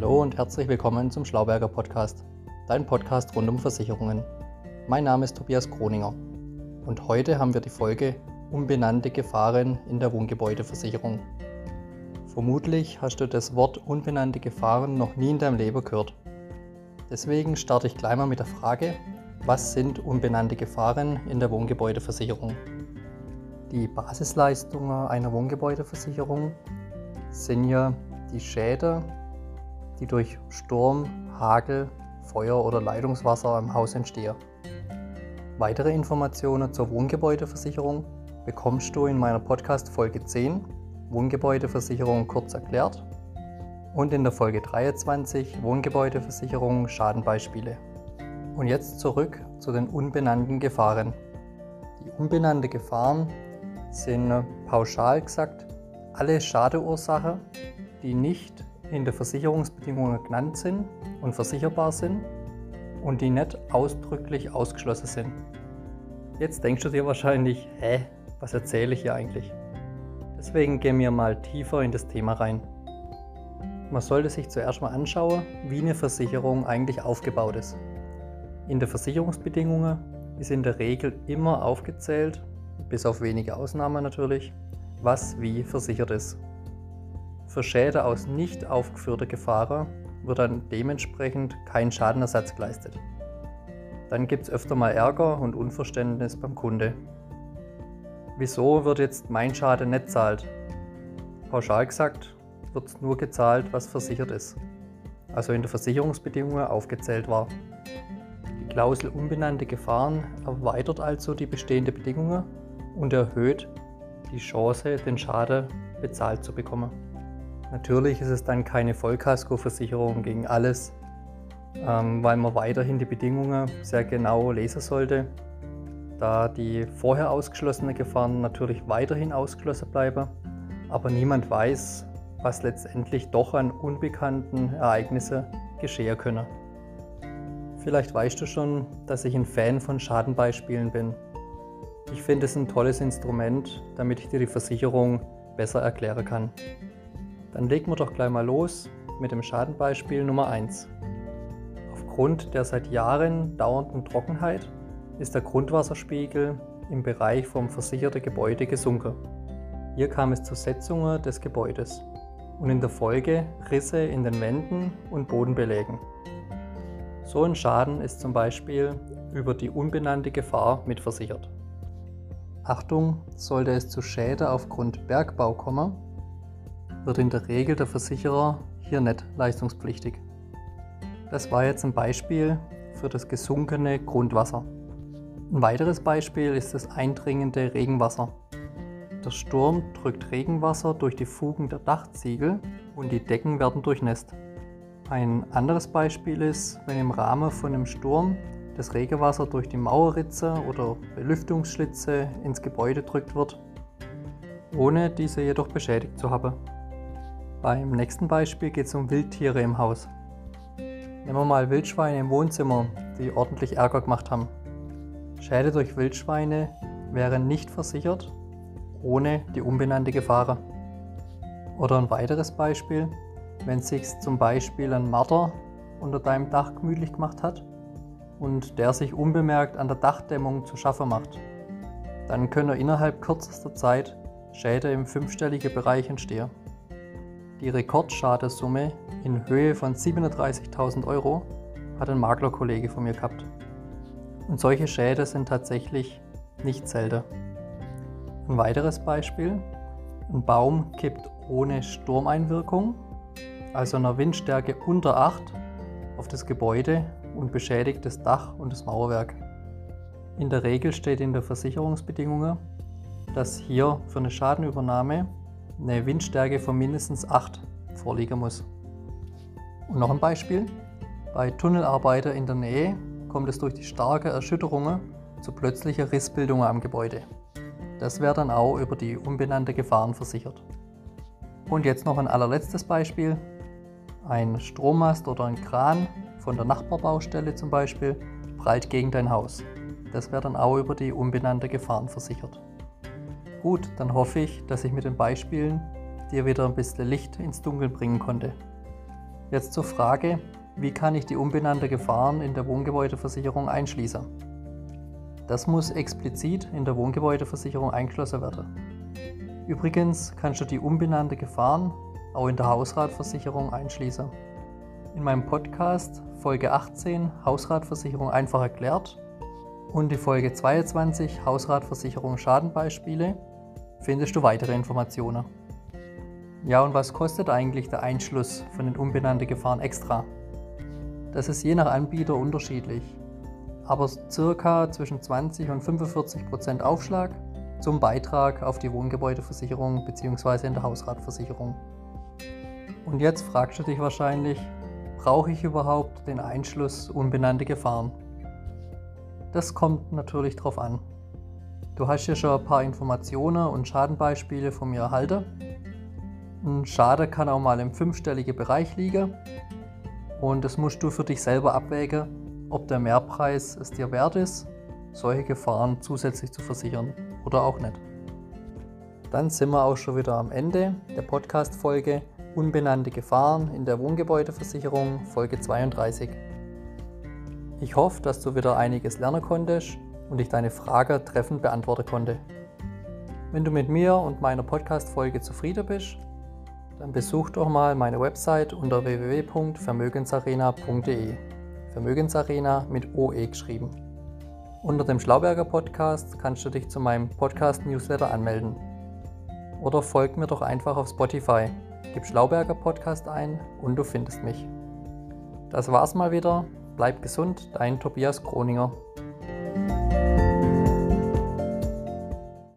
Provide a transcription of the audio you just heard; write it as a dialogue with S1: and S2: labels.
S1: Hallo und herzlich willkommen zum Schlauberger Podcast, dein Podcast rund um Versicherungen. Mein Name ist Tobias Kroninger und heute haben wir die Folge Unbenannte Gefahren in der Wohngebäudeversicherung. Vermutlich hast du das Wort unbenannte Gefahren noch nie in deinem Leben gehört. Deswegen starte ich gleich mal mit der Frage, was sind unbenannte Gefahren in der Wohngebäudeversicherung? Die Basisleistungen einer Wohngebäudeversicherung sind ja die Schäden, die durch Sturm, Hagel, Feuer oder Leitungswasser im Haus entstehen. Weitere Informationen zur Wohngebäudeversicherung bekommst du in meiner Podcast Folge 10 Wohngebäudeversicherung kurz erklärt und in der Folge 23 Wohngebäudeversicherung Schadenbeispiele. Und jetzt zurück zu den unbenannten Gefahren. Die unbenannten Gefahren sind pauschal gesagt alle Schadeursachen, die nicht in den Versicherungsbedingungen genannt sind und versicherbar sind und die nicht ausdrücklich ausgeschlossen sind. Jetzt denkst du dir wahrscheinlich, hä, was erzähle ich hier eigentlich? Deswegen gehen wir mal tiefer in das Thema rein. Man sollte sich zuerst mal anschauen, wie eine Versicherung eigentlich aufgebaut ist. In den Versicherungsbedingungen ist in der Regel immer aufgezählt, bis auf wenige Ausnahmen natürlich, was wie versichert ist. Für Schäden aus nicht aufgeführter Gefahren wird dann dementsprechend kein Schadenersatz geleistet. Dann gibt es öfter mal Ärger und Unverständnis beim Kunde. Wieso wird jetzt mein Schaden nicht zahlt? Pauschal gesagt wird nur gezahlt, was versichert ist, also in der Versicherungsbedingungen aufgezählt war. Die Klausel unbenannte Gefahren erweitert also die bestehenden Bedingungen und erhöht die Chance, den Schaden bezahlt zu bekommen. Natürlich ist es dann keine Vollkaskoversicherung gegen alles, ähm, weil man weiterhin die Bedingungen sehr genau lesen sollte, da die vorher ausgeschlossenen Gefahren natürlich weiterhin ausgeschlossen bleiben, aber niemand weiß, was letztendlich doch an unbekannten Ereignissen geschehen können. Vielleicht weißt du schon, dass ich ein Fan von Schadenbeispielen bin. Ich finde es ein tolles Instrument, damit ich dir die Versicherung besser erklären kann. Dann legen wir doch gleich mal los mit dem Schadenbeispiel Nummer 1. Aufgrund der seit Jahren dauernden Trockenheit ist der Grundwasserspiegel im Bereich vom versicherten Gebäude gesunken. Hier kam es zu Setzungen des Gebäudes und in der Folge Risse in den Wänden und Bodenbelägen. So ein Schaden ist zum Beispiel über die unbenannte Gefahr mitversichert. Achtung, sollte es zu Schäden aufgrund Bergbau kommen, wird in der Regel der Versicherer hier nicht leistungspflichtig. Das war jetzt ein Beispiel für das gesunkene Grundwasser. Ein weiteres Beispiel ist das eindringende Regenwasser. Der Sturm drückt Regenwasser durch die Fugen der Dachziegel und die Decken werden durchnässt. Ein anderes Beispiel ist, wenn im Rahmen von einem Sturm das Regenwasser durch die Mauerritze oder Belüftungsschlitze ins Gebäude drückt wird, ohne diese jedoch beschädigt zu haben. Beim nächsten Beispiel geht es um Wildtiere im Haus. Nehmen wir mal Wildschweine im Wohnzimmer, die ordentlich Ärger gemacht haben. Schäden durch Wildschweine wären nicht versichert, ohne die unbenannte Gefahr. Oder ein weiteres Beispiel, wenn sich zum Beispiel ein Marder unter deinem Dach gemütlich gemacht hat und der sich unbemerkt an der Dachdämmung zu schaffen macht, dann können innerhalb kürzester Zeit Schäden im fünfstelligen Bereich entstehen. Die Rekordschadenssumme in Höhe von 37.000 Euro hat ein Maklerkollege von mir gehabt. Und solche Schäden sind tatsächlich nicht selten. Ein weiteres Beispiel. Ein Baum kippt ohne Sturmeinwirkung, also einer Windstärke unter 8, auf das Gebäude und beschädigt das Dach und das Mauerwerk. In der Regel steht in der Versicherungsbedingungen, dass hier für eine Schadenübernahme eine Windstärke von mindestens 8 vorliegen muss. Und noch ein Beispiel. Bei Tunnelarbeiter in der Nähe kommt es durch die starke Erschütterungen zu plötzlicher Rissbildung am Gebäude. Das wäre dann auch über die unbenannte Gefahren versichert. Und jetzt noch ein allerletztes Beispiel. Ein Strommast oder ein Kran von der Nachbarbaustelle zum Beispiel prallt gegen dein Haus. Das wäre dann auch über die unbenannte Gefahren versichert. Gut, dann hoffe ich, dass ich mit den Beispielen dir wieder ein bisschen Licht ins Dunkel bringen konnte. Jetzt zur Frage, wie kann ich die unbenannte Gefahren in der Wohngebäudeversicherung einschließen? Das muss explizit in der Wohngebäudeversicherung eingeschlossen werden. Übrigens kannst du die unbenannte Gefahren auch in der Hausratversicherung einschließen. In meinem Podcast Folge 18 Hausratversicherung einfach erklärt und die Folge 22 Hausratversicherung Schadenbeispiele findest du weitere Informationen. Ja, und was kostet eigentlich der Einschluss von den unbenannten Gefahren extra? Das ist je nach Anbieter unterschiedlich, aber circa zwischen 20 und 45 Prozent Aufschlag zum Beitrag auf die Wohngebäudeversicherung bzw. in der Hausratversicherung. Und jetzt fragst du dich wahrscheinlich, brauche ich überhaupt den Einschluss unbenannte Gefahren? Das kommt natürlich drauf an. Du hast ja schon ein paar Informationen und Schadenbeispiele von mir erhalten. Ein Schade kann auch mal im fünfstelligen Bereich liegen und das musst du für dich selber abwägen, ob der Mehrpreis es dir wert ist, solche Gefahren zusätzlich zu versichern oder auch nicht. Dann sind wir auch schon wieder am Ende der Podcast-Folge Unbenannte Gefahren in der Wohngebäudeversicherung, Folge 32. Ich hoffe, dass du wieder einiges lernen konntest und ich deine Frage treffend beantworten konnte. Wenn du mit mir und meiner Podcast-Folge zufrieden bist, dann besuch doch mal meine Website unter www.vermögensarena.de. Vermögensarena mit OE geschrieben. Unter dem Schlauberger Podcast kannst du dich zu meinem Podcast-Newsletter anmelden. Oder folg mir doch einfach auf Spotify. Gib Schlauberger Podcast ein und du findest mich. Das war's mal wieder. Bleib gesund, dein Tobias Kroninger.